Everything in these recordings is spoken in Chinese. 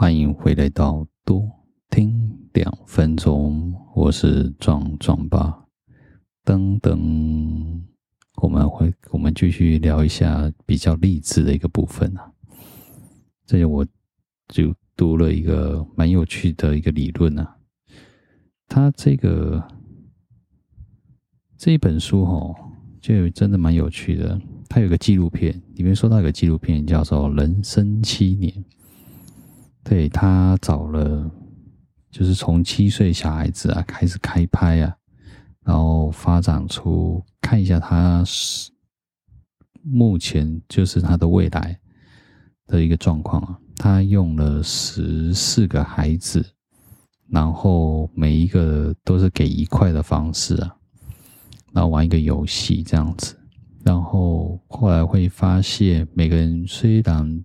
欢迎回来到多听两分钟，我是壮壮爸。等等，我们会我们继续聊一下比较励志的一个部分啊。这里我就读了一个蛮有趣的一个理论啊，他这个这一本书哦，就真的蛮有趣的。他有个纪录片，里面说到一个纪录片叫做《人生七年》。对，他找了，就是从七岁小孩子啊开始开拍啊，然后发展出看一下他是目前就是他的未来的一个状况啊。他用了十四个孩子，然后每一个都是给一块的方式啊，然后玩一个游戏这样子，然后后来会发现每个人虽然。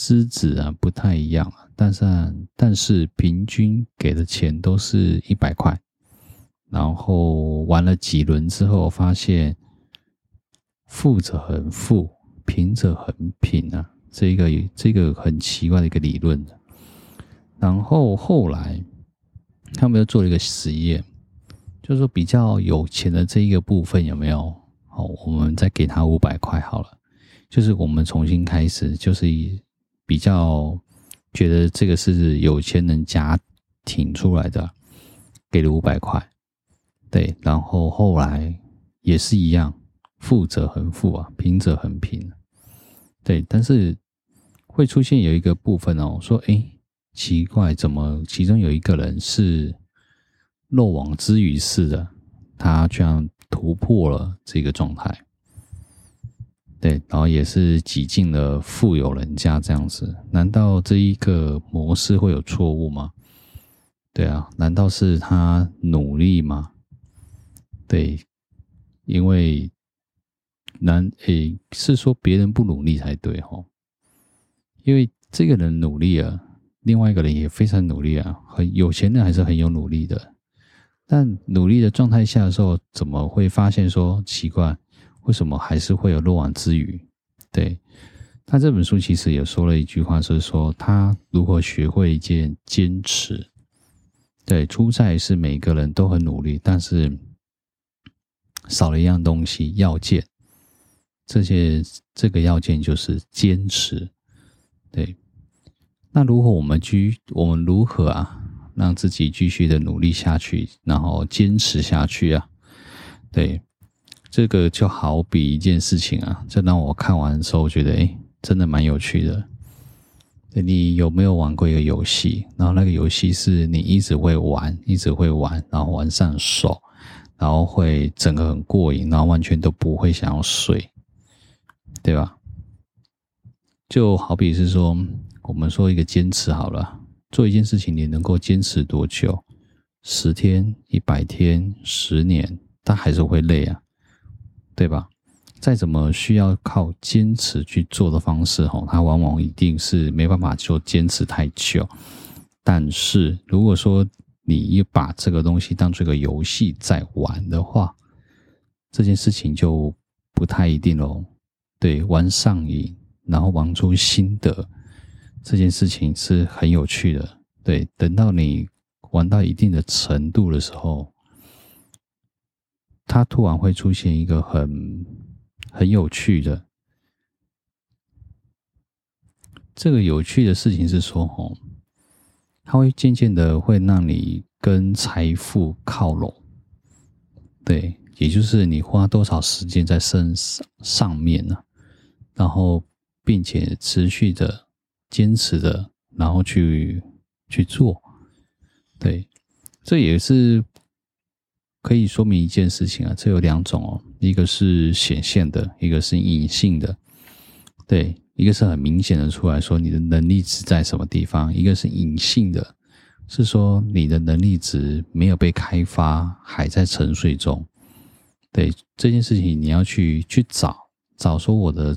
资质啊不太一样啊，但是但是平均给的钱都是一百块，然后玩了几轮之后，发现富者很富，贫者很贫啊，这个这个很奇怪的一个理论。然后后来他们又做了一个实验，就是说比较有钱的这一个部分有没有？好，我们再给他五百块好了，就是我们重新开始，就是以。比较觉得这个是有钱人家庭出来的，给了五百块，对，然后后来也是一样，富者恒富啊，贫者恒贫，对，但是会出现有一个部分哦，说哎，奇怪，怎么其中有一个人是漏网之鱼似的，他居然突破了这个状态。对，然后也是挤进了富有人家这样子，难道这一个模式会有错误吗？对啊，难道是他努力吗？对，因为难诶，是说别人不努力才对哦，因为这个人努力啊，另外一个人也非常努力啊，很有钱人还是很有努力的，但努力的状态下的时候，怎么会发现说奇怪？为什么还是会有漏网之鱼？对，他这本书其实也说了一句话，是说他如何学会一件坚持。对，出赛是每个人都很努力，但是少了一样东西，要件。这些这个要件就是坚持。对，那如果我们继我们如何啊，让自己继续的努力下去，然后坚持下去啊？对。这个就好比一件事情啊，这让我看完的时候，我觉得诶，真的蛮有趣的。你有没有玩过一个游戏？然后那个游戏是你一直会玩，一直会玩，然后玩上手，然后会整个很过瘾，然后完全都不会想要睡，对吧？就好比是说，我们说一个坚持好了，做一件事情，你能够坚持多久？十天、一百天、十年，但还是会累啊。对吧？再怎么需要靠坚持去做的方式，吼，它往往一定是没办法就坚持太久。但是如果说你把这个东西当做一个游戏在玩的话，这件事情就不太一定喽。对，玩上瘾，然后玩出心得，这件事情是很有趣的。对，等到你玩到一定的程度的时候。它突然会出现一个很很有趣的，这个有趣的事情是说，哦，它会渐渐的会让你跟财富靠拢，对，也就是你花多少时间在身上上面呢，然后并且持续的坚持的，然后去去做，对，这也是。可以说明一件事情啊，这有两种哦，一个是显现的，一个是隐性的。对，一个是很明显的出来说你的能力值在什么地方，一个是隐性的，是说你的能力值没有被开发，还在沉睡中。对，这件事情，你要去去找找说我的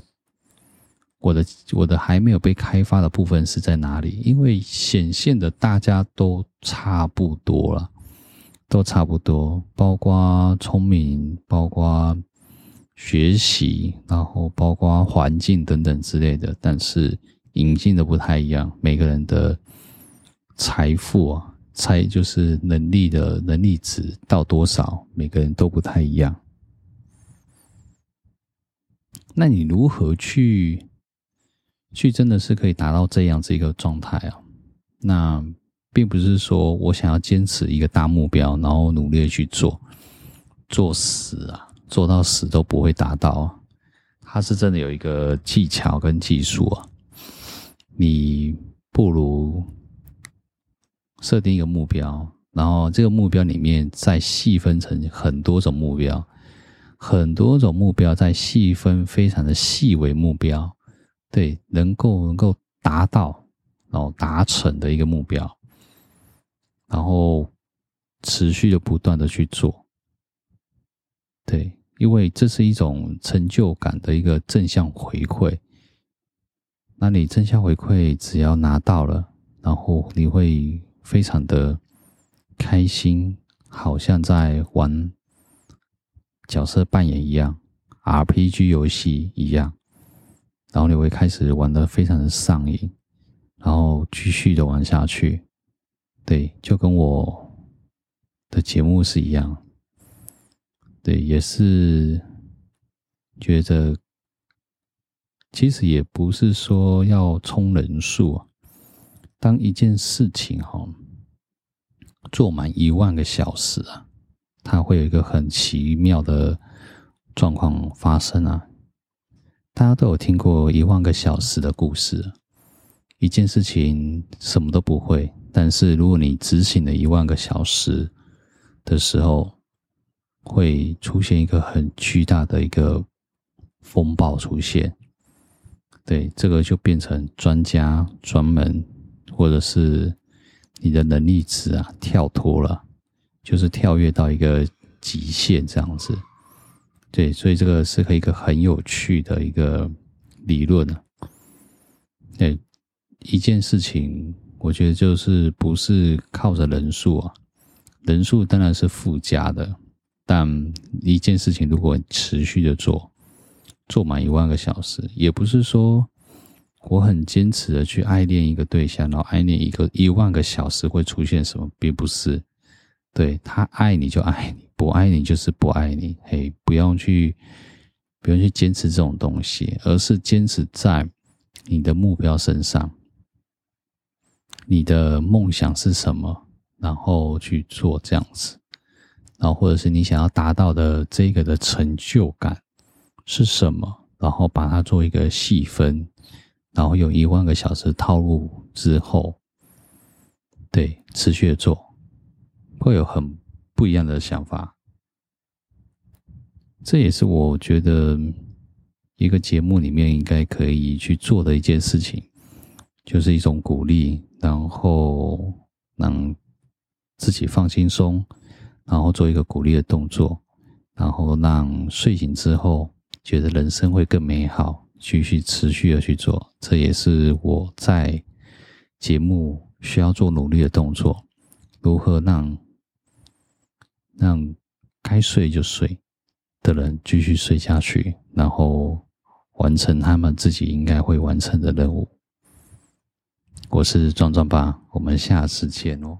我的我的还没有被开发的部分是在哪里？因为显现的大家都差不多了。都差不多，包括聪明，包括学习，然后包括环境等等之类的。但是引进的不太一样，每个人的财富啊，财就是能力的能力值到多少，每个人都不太一样。那你如何去去真的是可以达到这样子一个状态啊？那并不是说我想要坚持一个大目标，然后努力去做，做死啊，做到死都不会达到啊。它是真的有一个技巧跟技术啊。你不如设定一个目标，然后这个目标里面再细分成很多种目标，很多种目标再细分非常的细微目标，对，能够能够达到然后达成的一个目标，然后持续的不断的去做，对，因为这是一种成就感的一个正向回馈。那你正向回馈只要拿到了，然后你会非常的开心，好像在玩角色扮演一样，RPG 游戏一样，然后你会开始玩的非常的上瘾，然后继续的玩下去，对，就跟我的节目是一样，对，也是觉得。其实也不是说要冲人数啊。当一件事情哈做满一万个小时啊，它会有一个很奇妙的状况发生啊。大家都有听过一万个小时的故事。一件事情什么都不会，但是如果你执行了一万个小时的时候，会出现一个很巨大的一个风暴出现。对，这个就变成专家专门，或者是你的能力值啊跳脱了，就是跳跃到一个极限这样子。对，所以这个是一个很有趣的一个理论啊。对，一件事情，我觉得就是不是靠着人数啊，人数当然是附加的，但一件事情如果持续的做。做满一万个小时，也不是说我很坚持的去爱恋一个对象，然后爱恋一个一万个小时会出现什么，并不是。对，他爱你就爱你，不爱你就是不爱你。嘿，不用去，不用去坚持这种东西，而是坚持在你的目标身上，你的梦想是什么，然后去做这样子，然后或者是你想要达到的这个的成就感。是什么？然后把它做一个细分，然后有一万个小时套路之后，对，持续的做，会有很不一样的想法。这也是我觉得一个节目里面应该可以去做的一件事情，就是一种鼓励，然后让自己放轻松，然后做一个鼓励的动作，然后让睡醒之后。觉得人生会更美好，继续持续的去做，这也是我在节目需要做努力的动作。如何让让该睡就睡的人继续睡下去，然后完成他们自己应该会完成的任务。我是壮壮爸，我们下次见哦。